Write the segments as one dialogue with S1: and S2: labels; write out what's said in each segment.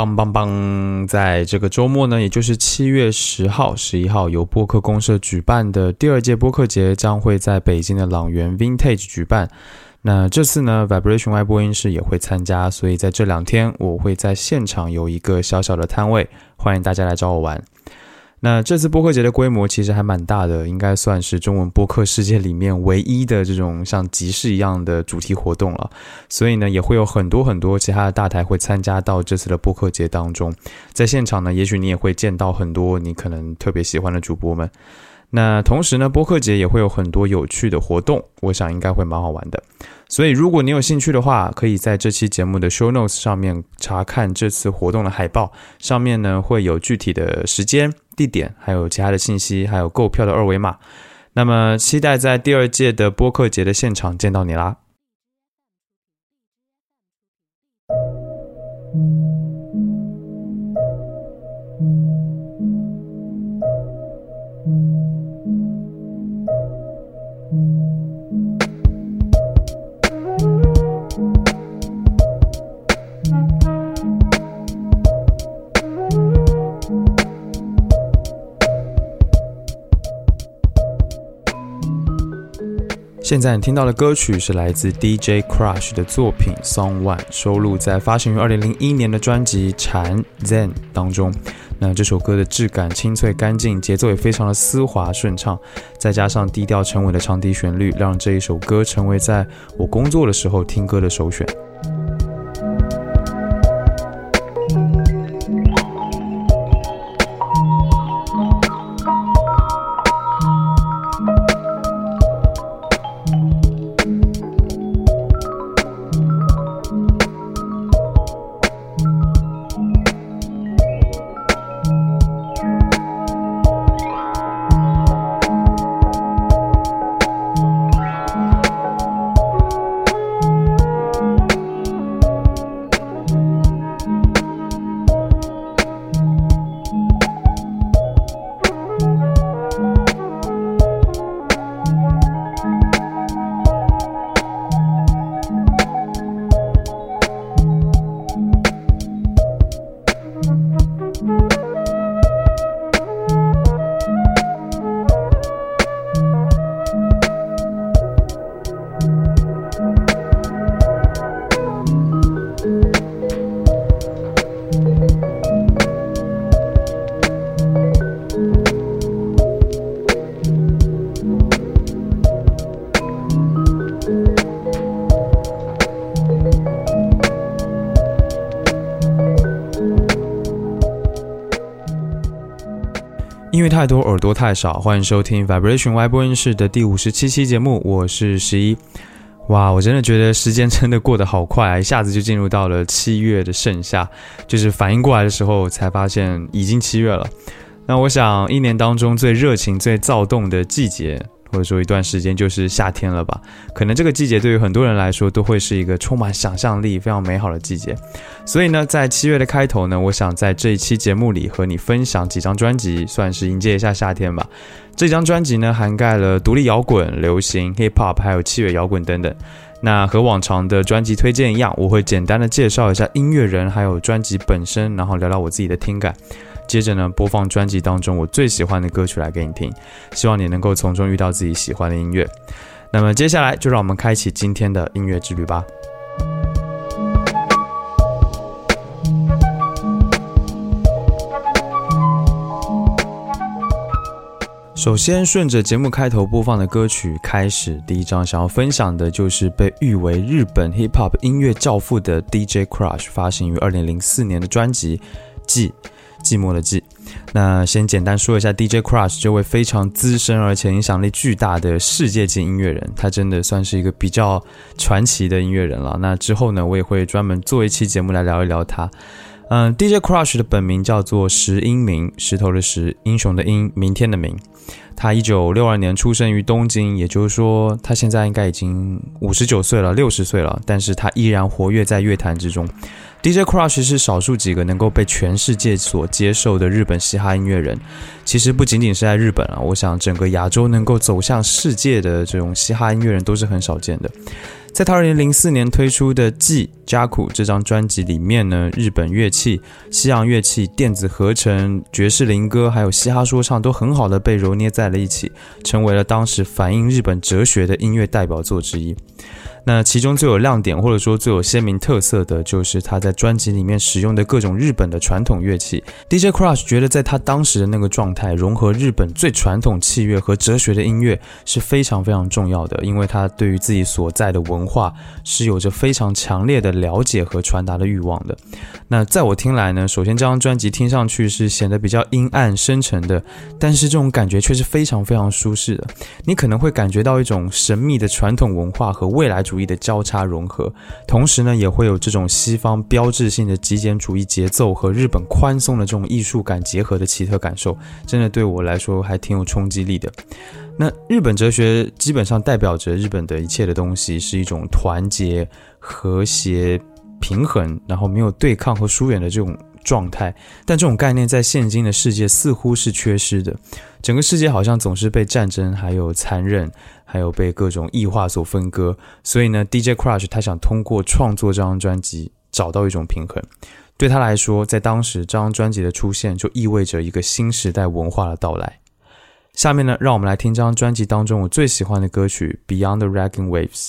S1: 棒棒棒！在这个周末呢，也就是七月十号、十一号，由播客公社举办的第二届播客节将会在北京的朗园 Vintage 举办。那这次呢，Vibration 外播音室也会参加，所以在这两天，我会在现场有一个小小的摊位，欢迎大家来找我玩。那这次播客节的规模其实还蛮大的，应该算是中文播客世界里面唯一的这种像集市一样的主题活动了。所以呢，也会有很多很多其他的大台会参加到这次的播客节当中。在现场呢，也许你也会见到很多你可能特别喜欢的主播们。那同时呢，播客节也会有很多有趣的活动，我想应该会蛮好玩的。所以，如果你有兴趣的话，可以在这期节目的 show notes 上面查看这次活动的海报，上面呢会有具体的时间、地点，还有其他的信息，还有购票的二维码。那么，期待在第二届的播客节的现场见到你啦！现在你听到的歌曲是来自 DJ Crush 的作品《Song One》，收录在发行于二零零一年的专辑《禅 Zen》当中。那这首歌的质感清脆干净，节奏也非常的丝滑顺畅，再加上低调沉稳的长笛旋律，让这一首歌成为在我工作的时候听歌的首选。太多耳朵太少，欢迎收听 Vibration 外播音室的第五十七期节目，我是十一。哇，我真的觉得时间真的过得好快啊，一下子就进入到了七月的盛夏，就是反应过来的时候才发现已经七月了。那我想，一年当中最热情、最躁动的季节。或者说一段时间就是夏天了吧？可能这个季节对于很多人来说都会是一个充满想象力、非常美好的季节。所以呢，在七月的开头呢，我想在这一期节目里和你分享几张专辑，算是迎接一下夏天吧。这张专辑呢，涵盖了独立摇滚、流行、hip hop，还有器乐摇滚等等。那和往常的专辑推荐一样，我会简单的介绍一下音乐人，还有专辑本身，然后聊聊我自己的听感。接着呢，播放专辑当中我最喜欢的歌曲来给你听，希望你能够从中遇到自己喜欢的音乐。那么接下来就让我们开启今天的音乐之旅吧。首先，顺着节目开头播放的歌曲开始，第一张想要分享的就是被誉为日本 hip hop 音乐教父的 DJ Crush 发行于二零零四年的专辑《记》。寂寞的寂，那先简单说一下 DJ Crush 这位非常资深而且影响力巨大的世界级音乐人，他真的算是一个比较传奇的音乐人了。那之后呢，我也会专门做一期节目来聊一聊他。嗯，DJ Crush 的本名叫做石英明，石头的石，英雄的英，明天的明。他一九六二年出生于东京，也就是说他现在应该已经五十九岁了，六十岁了，但是他依然活跃在乐坛之中。DJ Crush 是少数几个能够被全世界所接受的日本嘻哈音乐人。其实不仅仅是在日本啊，我想整个亚洲能够走向世界的这种嘻哈音乐人都是很少见的。在他二零零四年推出的《记加苦》这张专辑里面呢，日本乐器、西洋乐器、电子合成、爵士灵歌，还有嘻哈说唱，都很好的被揉捏在了一起，成为了当时反映日本哲学的音乐代表作之一。那其中最有亮点，或者说最有鲜明特色的就是他在专辑里面使用的各种日本的传统乐器。DJ Crush 觉得在他当时的那个状态，融合日本最传统器乐和哲学的音乐是非常非常重要的，因为他对于自己所在的文化是有着非常强烈的了解和传达的欲望的。那在我听来呢，首先这张专辑听上去是显得比较阴暗深沉的，但是这种感觉却是非常非常舒适的。你可能会感觉到一种神秘的传统文化和未来。主义的交叉融合，同时呢，也会有这种西方标志性的极简主义节奏和日本宽松的这种艺术感结合的奇特感受，真的对我来说还挺有冲击力的。那日本哲学基本上代表着日本的一切的东西，是一种团结、和谐、平衡，然后没有对抗和疏远的这种。状态，但这种概念在现今的世界似乎是缺失的。整个世界好像总是被战争、还有残忍、还有被各种异化所分割。所以呢，DJ Crush 他想通过创作这张专辑找到一种平衡。对他来说，在当时这张专辑的出现就意味着一个新时代文化的到来。下面呢，让我们来听这张专辑当中我最喜欢的歌曲《Beyond the Raging Waves》。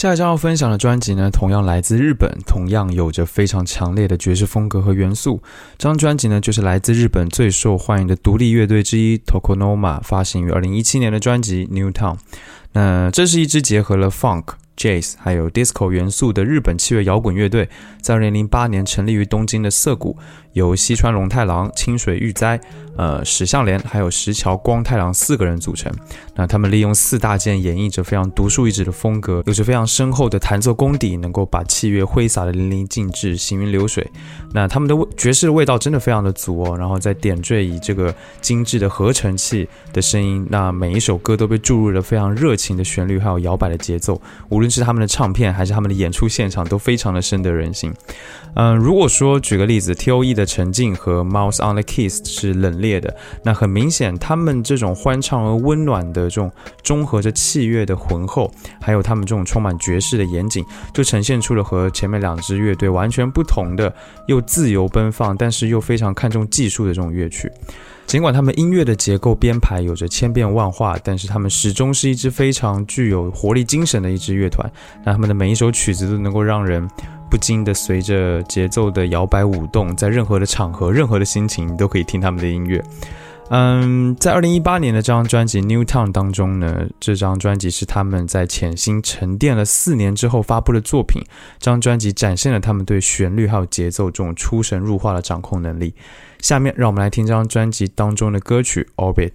S1: 下一张要分享的专辑呢，同样来自日本，同样有着非常强烈的爵士风格和元素。这张专辑呢，就是来自日本最受欢迎的独立乐队之一 Tokonoma 发行于二零一七年的专辑《New Town》。那这是一支结合了 Funk。Jazz 还有 Disco 元素的日本器乐摇滚乐队，在二零零八年成立于东京的涩谷，由西川龙太郎、清水玉哉、呃史相莲还有石桥光太郎四个人组成。那他们利用四大件演绎着非常独树一帜的风格，有着非常深厚的弹奏功底，能够把器乐挥洒的淋漓尽致、行云流水。那他们的爵士的味道真的非常的足哦。然后再点缀以这个精致的合成器的声音，那每一首歌都被注入了非常热情的旋律，还有摇摆的节奏，无论。是他们的唱片还是他们的演出现场都非常的深得人心。嗯，如果说举个例子，T.O.E 的沉静和 Mouse on the Keys 是冷冽的，那很明显，他们这种欢畅而温暖的这种中和着器乐的浑厚，还有他们这种充满爵士的严谨，就呈现出了和前面两支乐队完全不同的，又自由奔放，但是又非常看重技术的这种乐曲。尽管他们音乐的结构编排有着千变万化，但是他们始终是一支非常具有活力精神的一支乐团。那他们的每一首曲子都能够让人不禁的随着节奏的摇摆舞动，在任何的场合、任何的心情你都可以听他们的音乐。嗯，在二零一八年的这张专辑《New Town》当中呢，这张专辑是他们在潜心沉淀了四年之后发布的作品。这张专辑展现了他们对旋律还有节奏这种出神入化的掌控能力。下面让我们来听这张专辑当中的歌曲《Orbit》。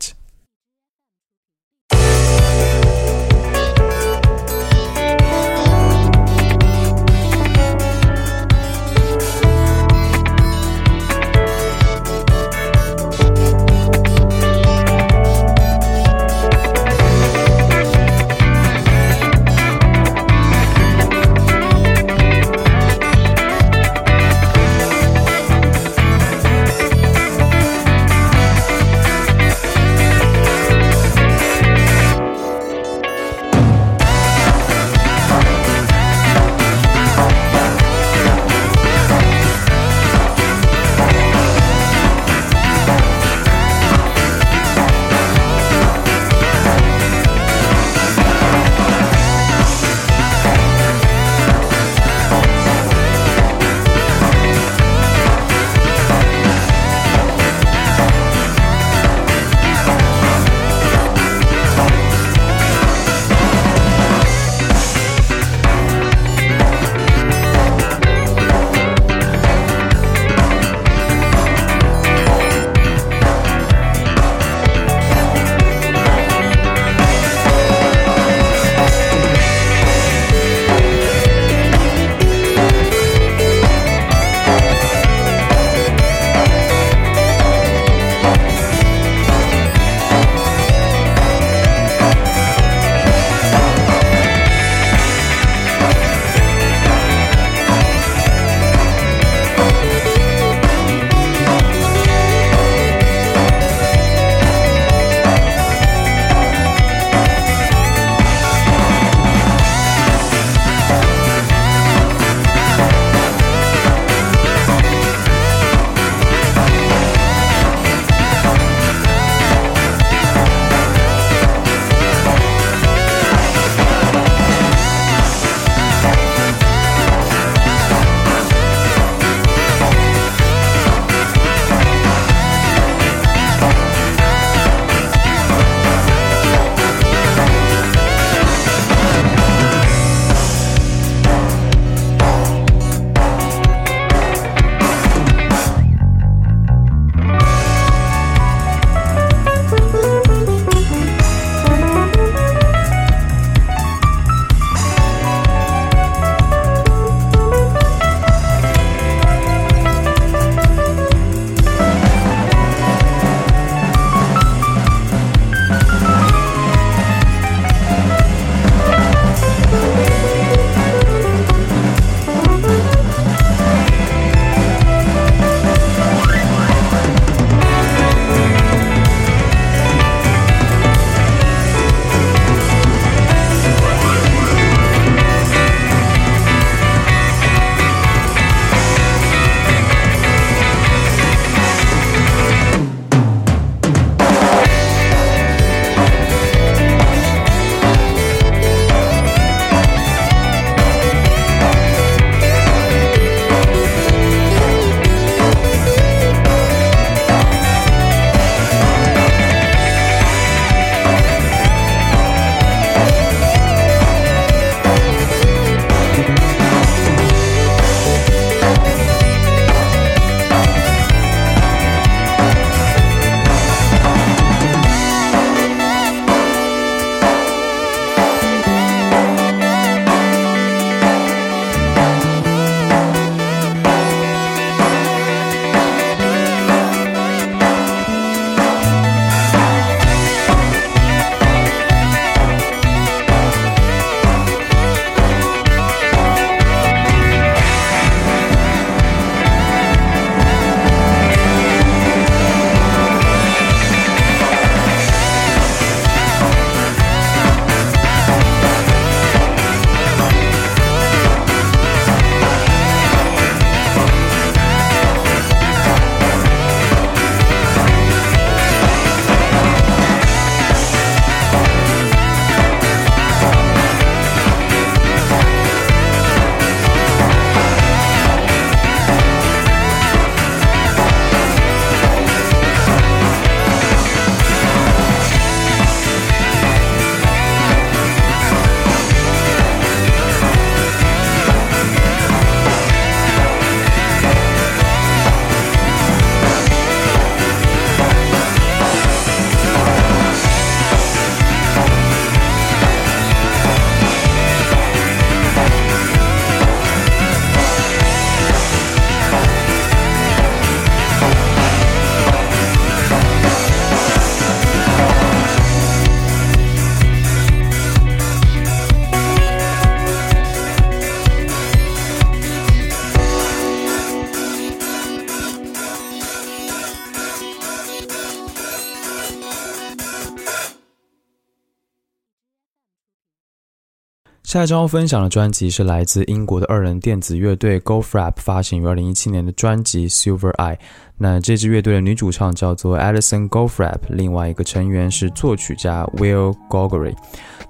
S2: 下一张要分享的专辑是来自英国的二人电子乐队 GoFrap 发行于二零一七年的专辑 Silver Eye。那这支乐队的女主唱叫做 Alison GoFrap，另外一个成员是作曲家 Will Gregory。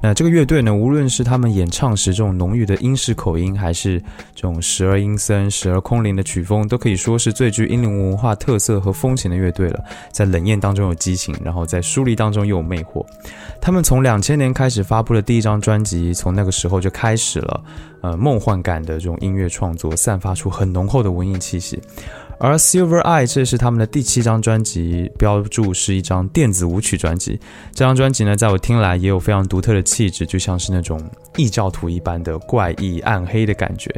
S2: 那这个乐队呢，无论是他们演唱时这种浓郁的英式口音，还是这种时而阴森、时而空灵的曲风，都可以说是最具英伦文化特色和风情的乐队了。在冷艳当中有激情，然后在疏离当中又有魅惑。他们从两千年开始发布的第一张专辑，从那个时候就开始了，呃，梦幻感的这种音乐创作，散发出很浓厚的文艺气息。而 Silver Eye 这是他们的第七张专辑，标注是一张电子舞曲专辑。这张专辑呢，在我听来也有非常独特的气质，就像是那种异教徒一般的怪异暗黑的感觉。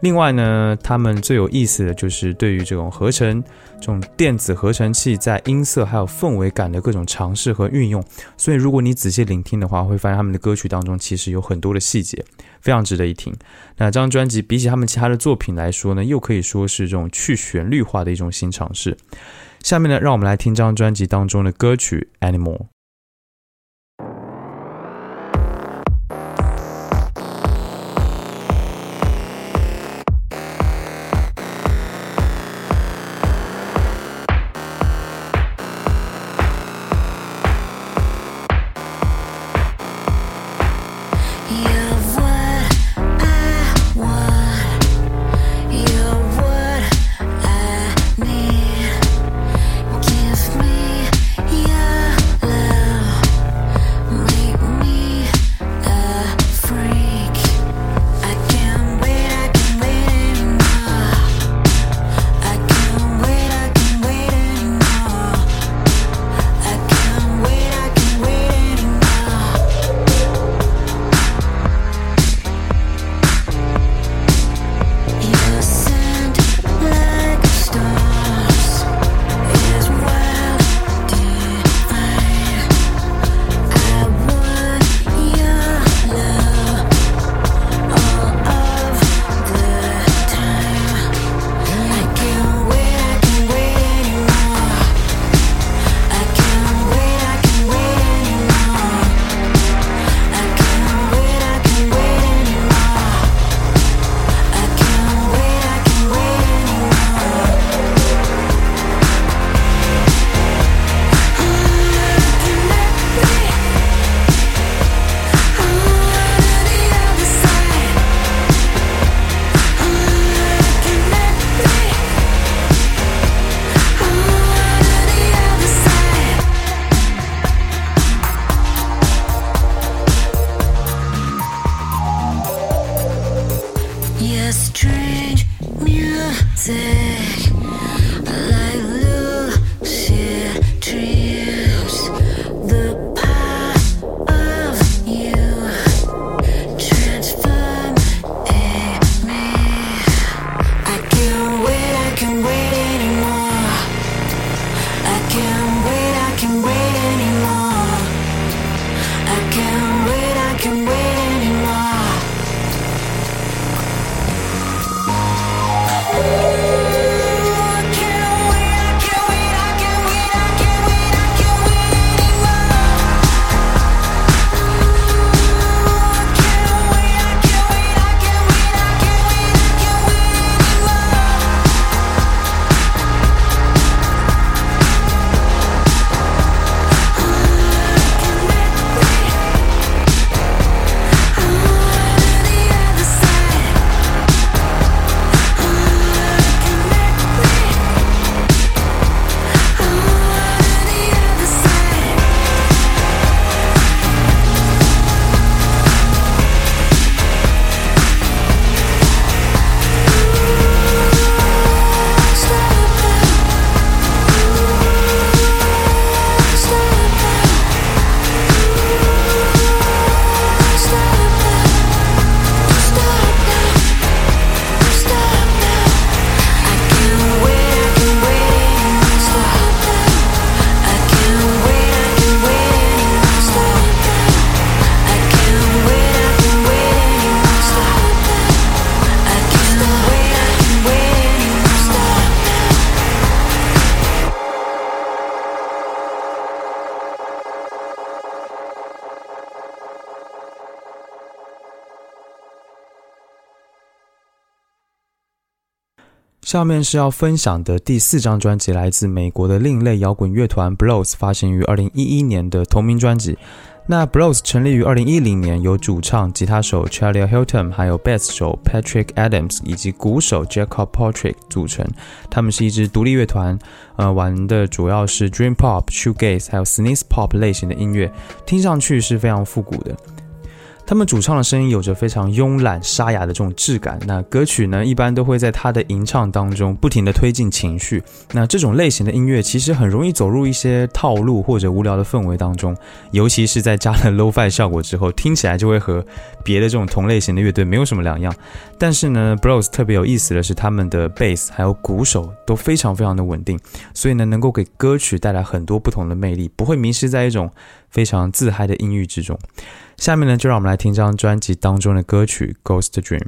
S2: 另外呢，他们最有意思的就是对于这种合成、这种电子合成器在音色还有氛围感的各种尝试和运用。所以，如果你仔细聆听的话，会发现他们的歌曲当中其实有很多的细节，非常值得一听。那这张专辑比起他们其他的作品来说呢，又可以说是这种去旋律化的一种新尝试。下面呢，让我们来听这张专辑当中的歌曲《Anymore》。下面是要分享的第四张专辑，来自美国的另类摇滚乐团 Blows，发行于二零一一年的同名专辑。那 Blows 成立于二零一零年，由主唱、吉他手 Charlie Hilton，还有贝斯手 Patrick Adams 以及鼓手 Jacob Patrick 组成。他们是一支独立乐团，呃，玩的主要是 Dream Pop、Shoegaze 还有 s n e z e Pop 类型的音乐，听上去是非常复古的。他们主唱的声音有着非常慵懒沙哑的这种质感。那歌曲呢，一般都会在他的吟唱当中不停的推进情绪。那这种类型的音乐其实很容易走入一些套路或者无聊的氛围当中，尤其是在加了 low-fi 效果之后，听起来就会和别的这种同类型的乐队没有什么两样。但是呢，Bros 特别有意思的是，他们的 bass 还有鼓手都非常非常的稳定，所以呢，能够给歌曲带来很多不同的魅力，不会迷失在一种非常自嗨的音域之中。下面呢，就让我们来听这张专辑当中的歌曲《Ghost Dream》。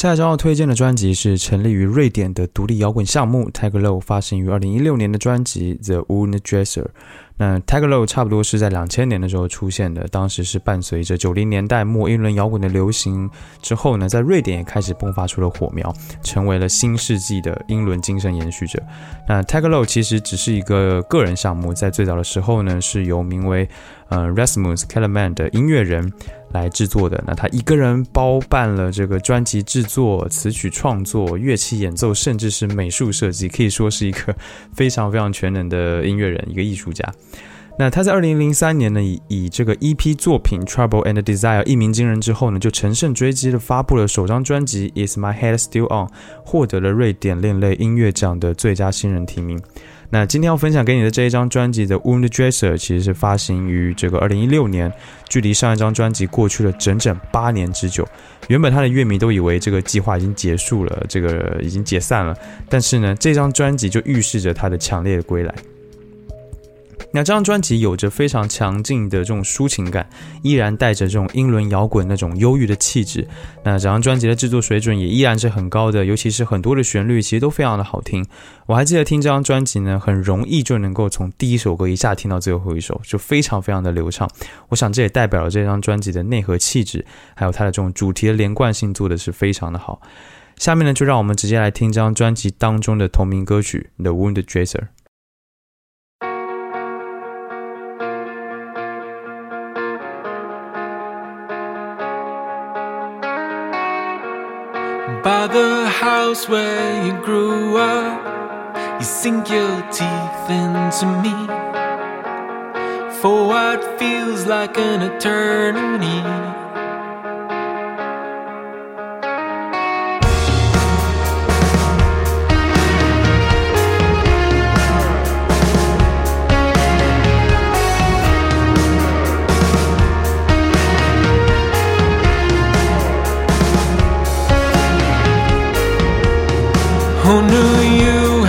S2: 下一张要推荐的专辑是成立于瑞典的独立摇滚项目 Tiger Low 发行于二零一六年的专辑 The Wound Dresser。那 Tiger Low 差不多是在两千年的时候出现的，当时是伴随着九零年代末英伦摇滚的流行之后呢，在瑞典也开始迸发出了火苗，成为了新世纪的英伦精神延续者。那 Tiger Low 其实只是一个个人项目，在最早的时候呢，是由名为呃 Rasmus k e l l e m a n 的音乐人。来制作的，那他一个人包办了这个专辑制作、词曲创作、乐器演奏，甚至是美术设计，可以说是一个非常非常全能的音乐人，一个艺术家。
S1: 那他在二零零三年呢，以以这个 EP 作品《Trouble and Desire》一鸣惊人之后呢，就乘胜追击的发布了首张专辑《Is My Head Still On》，获得了瑞典另类音乐奖的最佳新人提名。那今天要分享给你的这一张专辑的《Wound Dresser》，其实是发行于这个二零一六年，距离上一张专辑过去了整整八年之久。原本他的乐迷都以为这个计划已经结束了，这个已经解散了，但是呢，这张专辑就预示着他的强烈的归来。那这张专辑有着非常强劲的这种抒情感，依然带着这种英伦摇滚那种忧郁的气质。那整张专辑的制作水准也依然是很高的，尤其是很多的旋律其实都非常的好听。我还记得听这张专辑呢，很容易就能够从第一首歌一下听到最后一首，就非常非常的流畅。我想这也代表了这张专辑的内核气质，还有它的这种主题的连贯性做的是非常的好。下面呢，就让我们直接来听这张专辑当中的同名歌曲《The Wound Dresser》。
S3: House where you grew up, you sink your teeth into me for what feels like an eternity. Who knew you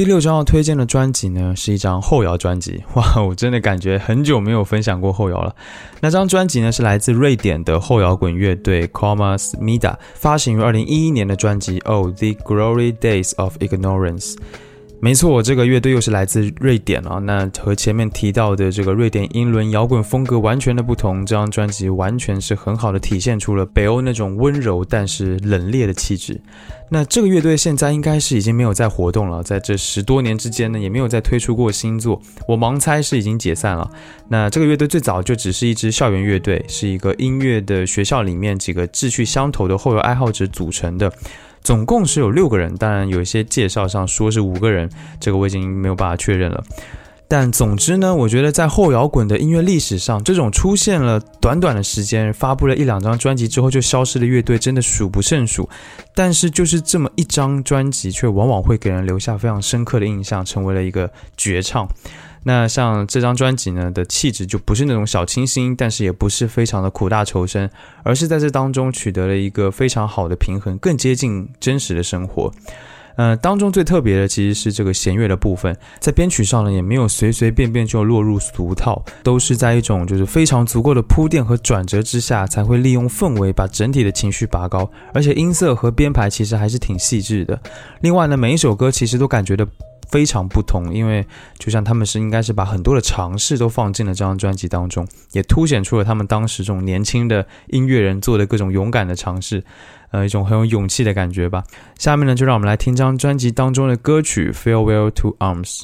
S1: 第六张要推荐的专辑呢，是一张后摇专辑。哇，我真的感觉很久没有分享过后摇了。那张专辑呢，是来自瑞典的后摇滚乐队 Comas Mida 发行于二零一一年的专辑《Oh the Glory Days of Ignorance》。没错，这个乐队又是来自瑞典啊。那和前面提到的这个瑞典英伦摇滚风格完全的不同，这张专辑完全是很好的体现出了北欧那种温柔但是冷冽的气质。那这个乐队现在应该是已经没有在活动了，在这十多年之间呢，也没有再推出过新作。我盲猜是已经解散了。那这个乐队最早就只是一支校园乐队，是一个音乐的学校里面几个志趣相投的后摇爱好者组成的。总共是有六个人，当然有一些介绍上说是五个人，这个我已经没有办法确认了。但总之呢，我觉得在后摇滚的音乐历史上，这种出现了短短的时间，发布了一两张专辑之后就消失的乐队，真的数不胜数。但是就是这么一张专辑，却往往会给人留下非常深刻的印象，成为了一个绝唱。那像这张专辑呢的气质就不是那种小清新，但是也不是非常的苦大仇深，而是在这当中取得了一个非常好的平衡，更接近真实的生活。呃，当中最特别的其实是这个弦乐的部分，在编曲上呢也没有随随便便就落入俗套，都是在一种就是非常足够的铺垫和转折之下，才会利用氛围把整体的情绪拔高，而且音色和编排其实还是挺细致的。另外呢，每一首歌其实都感觉的。非常不同，因为就像他们是应该是把很多的尝试都放进了这张专辑当中，也凸显出了他们当时这种年轻的音乐人做的各种勇敢的尝试，呃，一种很有勇气的感觉吧。下面呢，就让我们来听这张专辑当中的歌曲《Farewell to Arms》。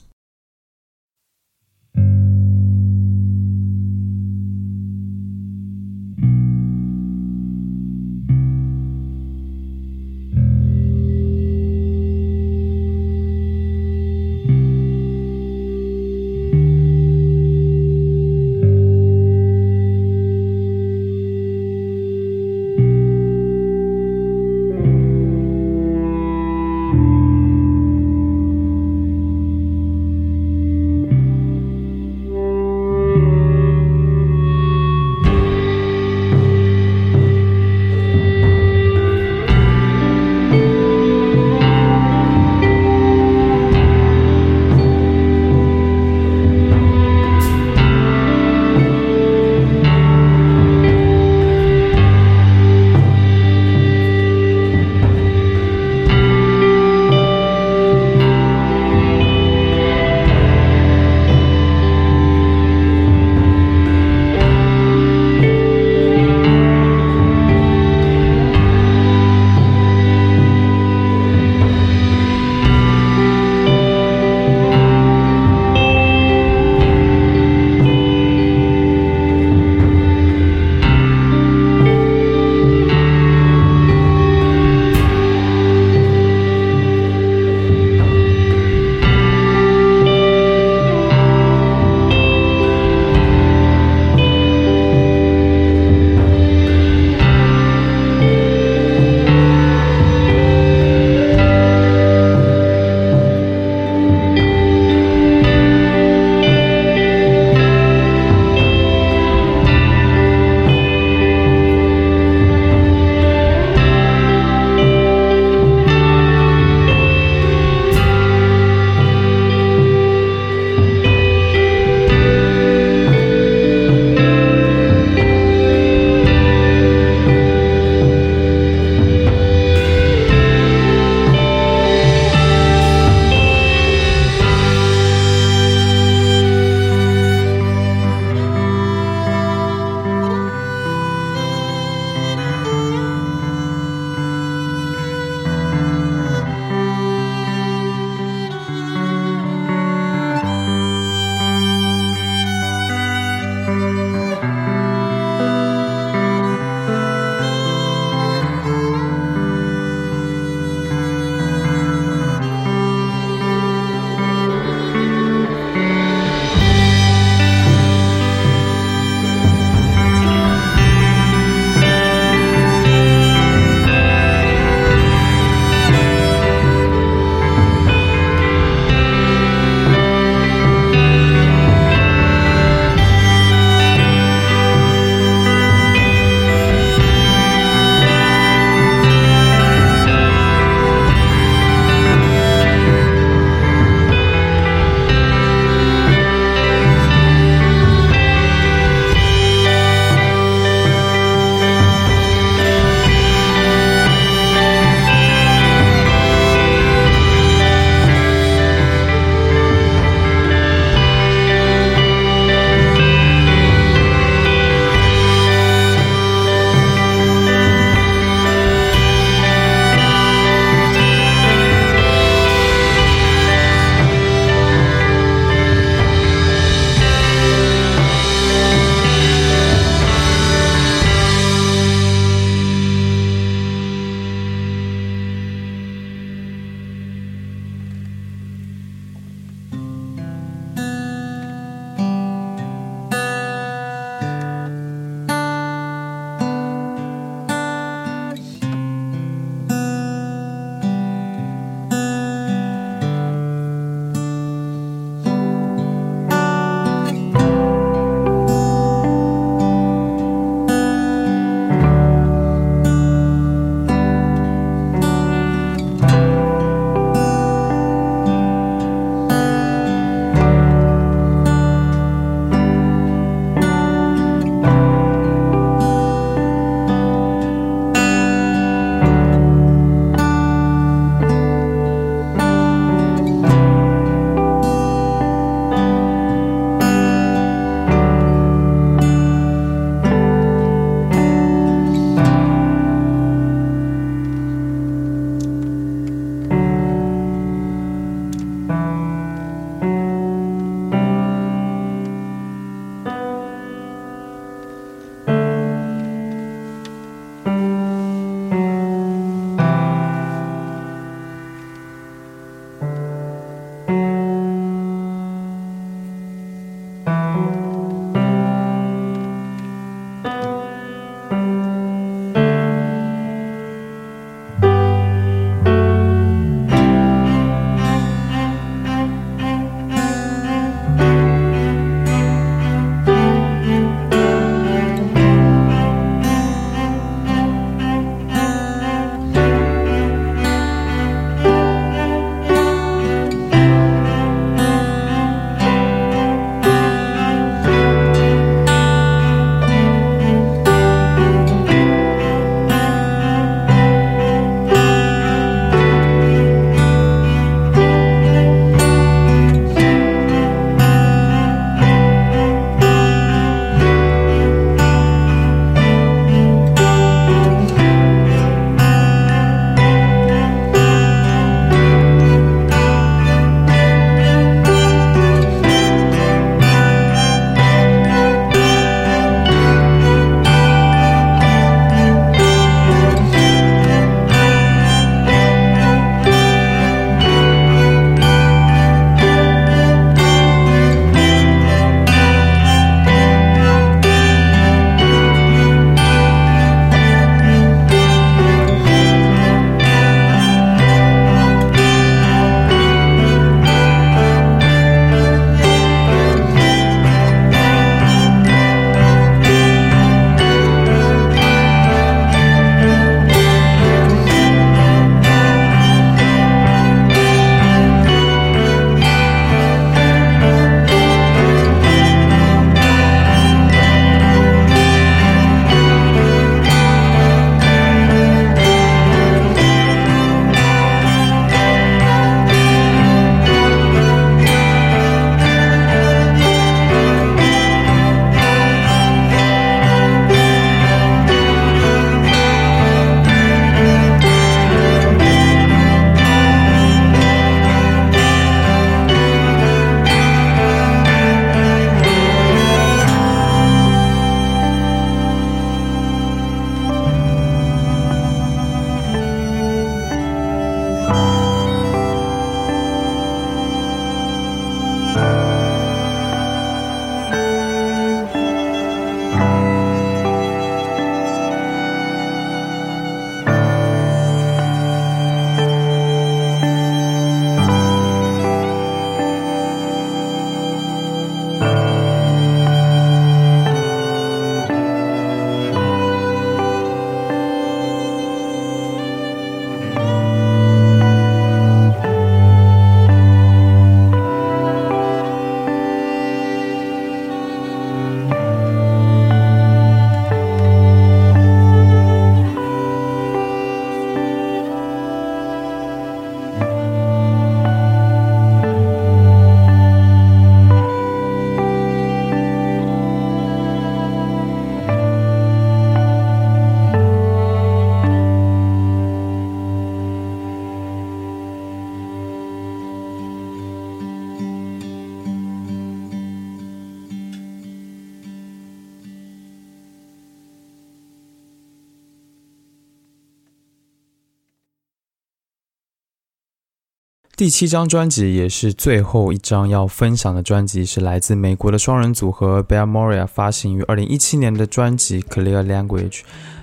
S1: 第七张专辑也是最后一张要分享的专辑，是来自美国的双人组合 Bear Moria 发行于二零一七年的专辑 Clear Language。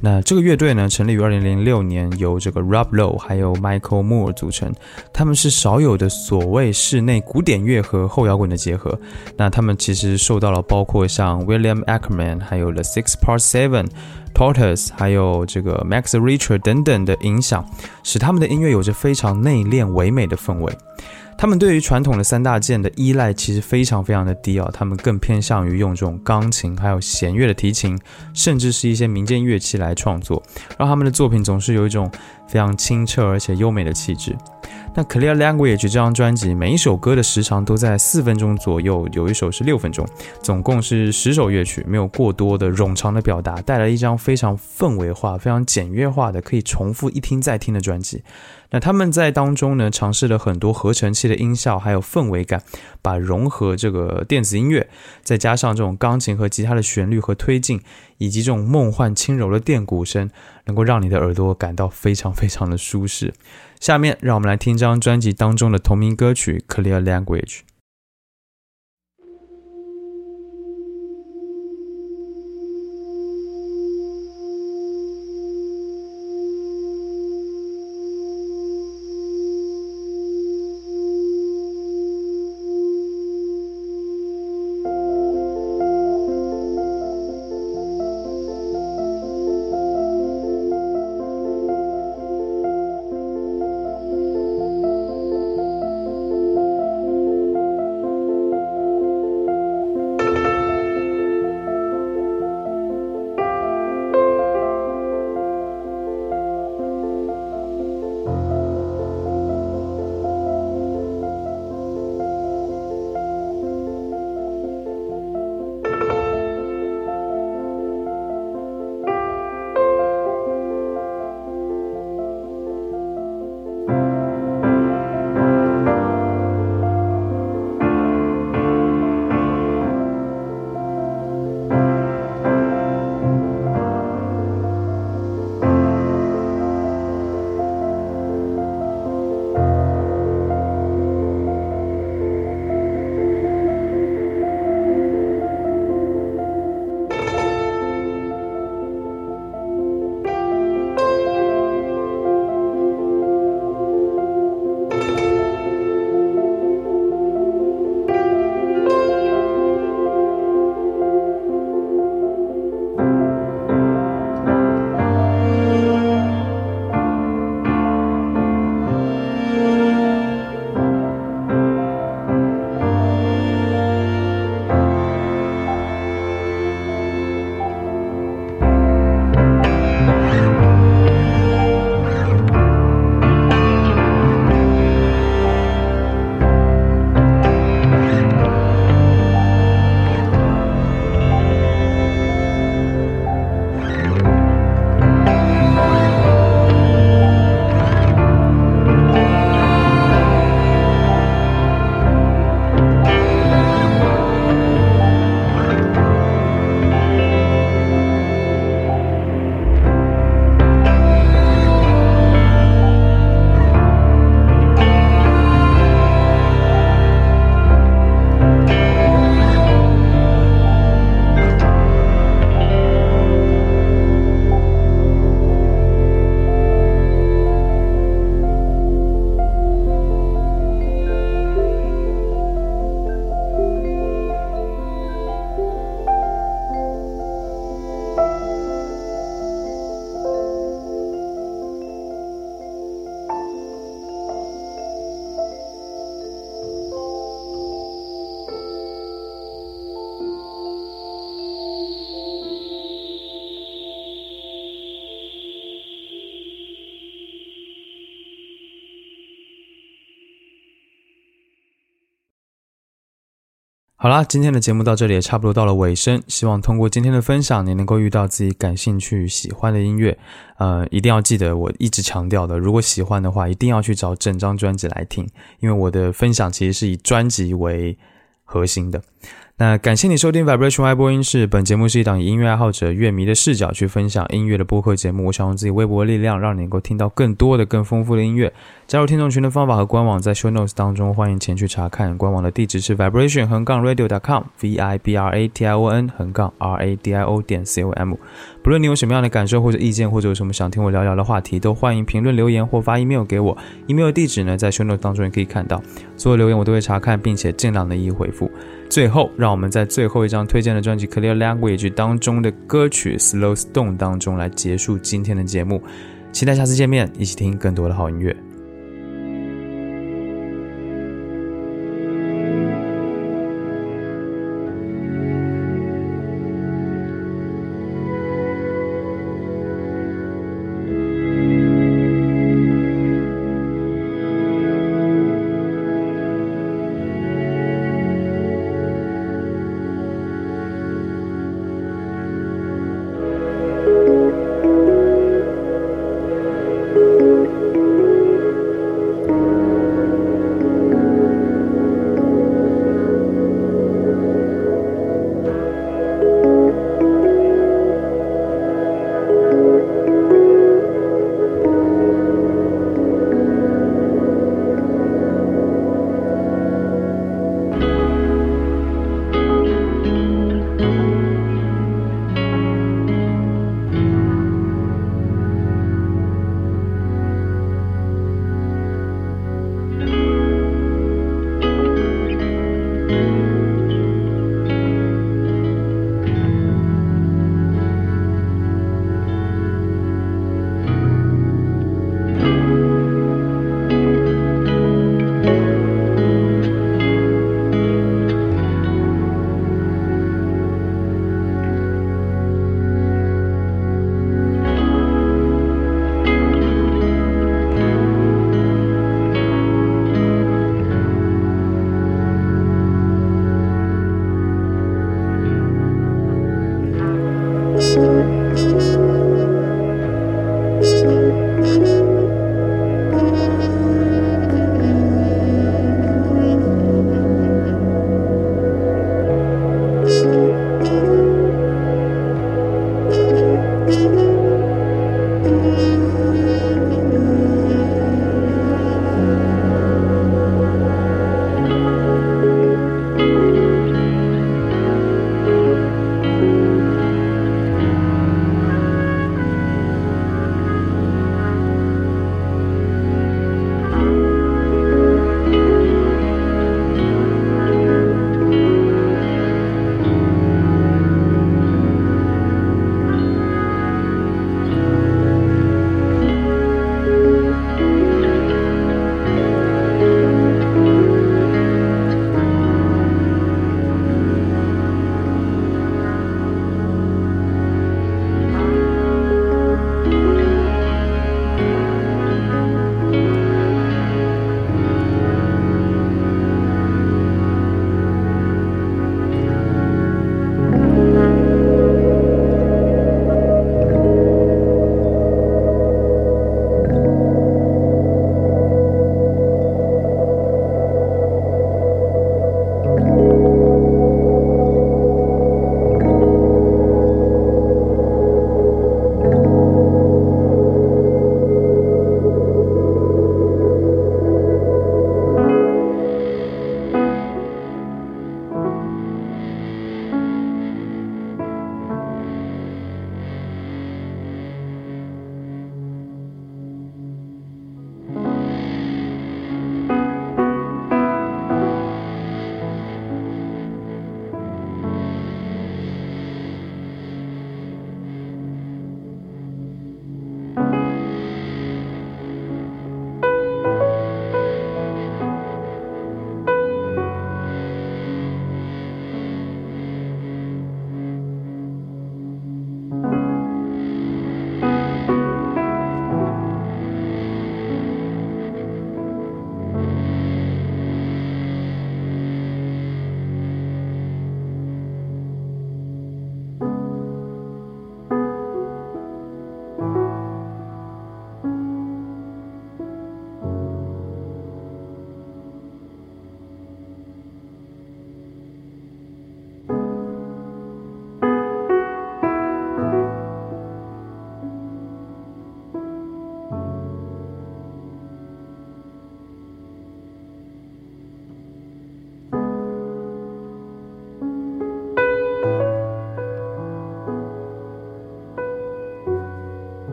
S1: 那这个乐队呢，成立于二零零六年，由这个 Rob Lowe 还有 Michael Moore 组成。他们是少有的所谓室内古典乐和后摇滚的结合。那他们其实受到了包括像 William Ackerman 还有 The Six Part Seven。Tortoise，还有这个 Max Richter 等等的影响，使他们的音乐有着非常内敛唯美的氛围。他们对于传统的三大件的依赖其实非常非常的低啊，他们更偏向于用这种钢琴、还有弦乐的提琴，甚至是一些民间乐器来创作，让他们的作品总是有一种非常清澈而且优美的气质。那 Clear Language 这张专辑，每一首歌的时长都在四分钟左右，有一首是六分钟，总共是十首乐曲，没有过多的冗长的表达，带来一张非常氛围化、非常简约化的，可以重复一听再听的专辑。那他们在当中呢，尝试了很多合成器的音效，还有氛围感，把融合这个电子音乐，再加上这种钢琴和吉他的旋律和推进，以及这种梦幻轻柔的电鼓声，能够让你的耳朵感到非常非常的舒适。下面让我们来听这张专辑当中的同名歌曲《Clear Language》。好啦，今天的节目到这里也差不多到了尾声。希望通过今天的分享，你能够遇到自己感兴趣、喜欢的音乐。呃，一定要记得我一直强调的，如果喜欢的话，一定要去找整张专辑来听，因为我的分享其实是以专辑为核心的。那感谢你收听 Vibration Y 播音室，本节目是一档以音乐爱好者、乐迷的视角去分享音乐的播客节目。我想用自己微薄的力量，让你能够听到更多的、更丰富的音乐。加入听众群的方法和官网在 Show Notes 当中，欢迎前去查看。官网的地址是 Vibration 横杠 Radio.com，V I B R A T I O N 横杠 R A D I O 点 C O M。不论你有什么样的感受或者意见，或者有什么想听我聊聊的话题，都欢迎评论留言或发 email 给我。email 地址呢，在 Show Notes 当中也可以看到。所有留言我都会查看，并且尽量的一一回复。最后，让我们在最后一张推荐的专辑《Clear Language》当中的歌曲《Slow Stone》当中来结束今天的节目。期待下次见面，一起听更多的好音乐。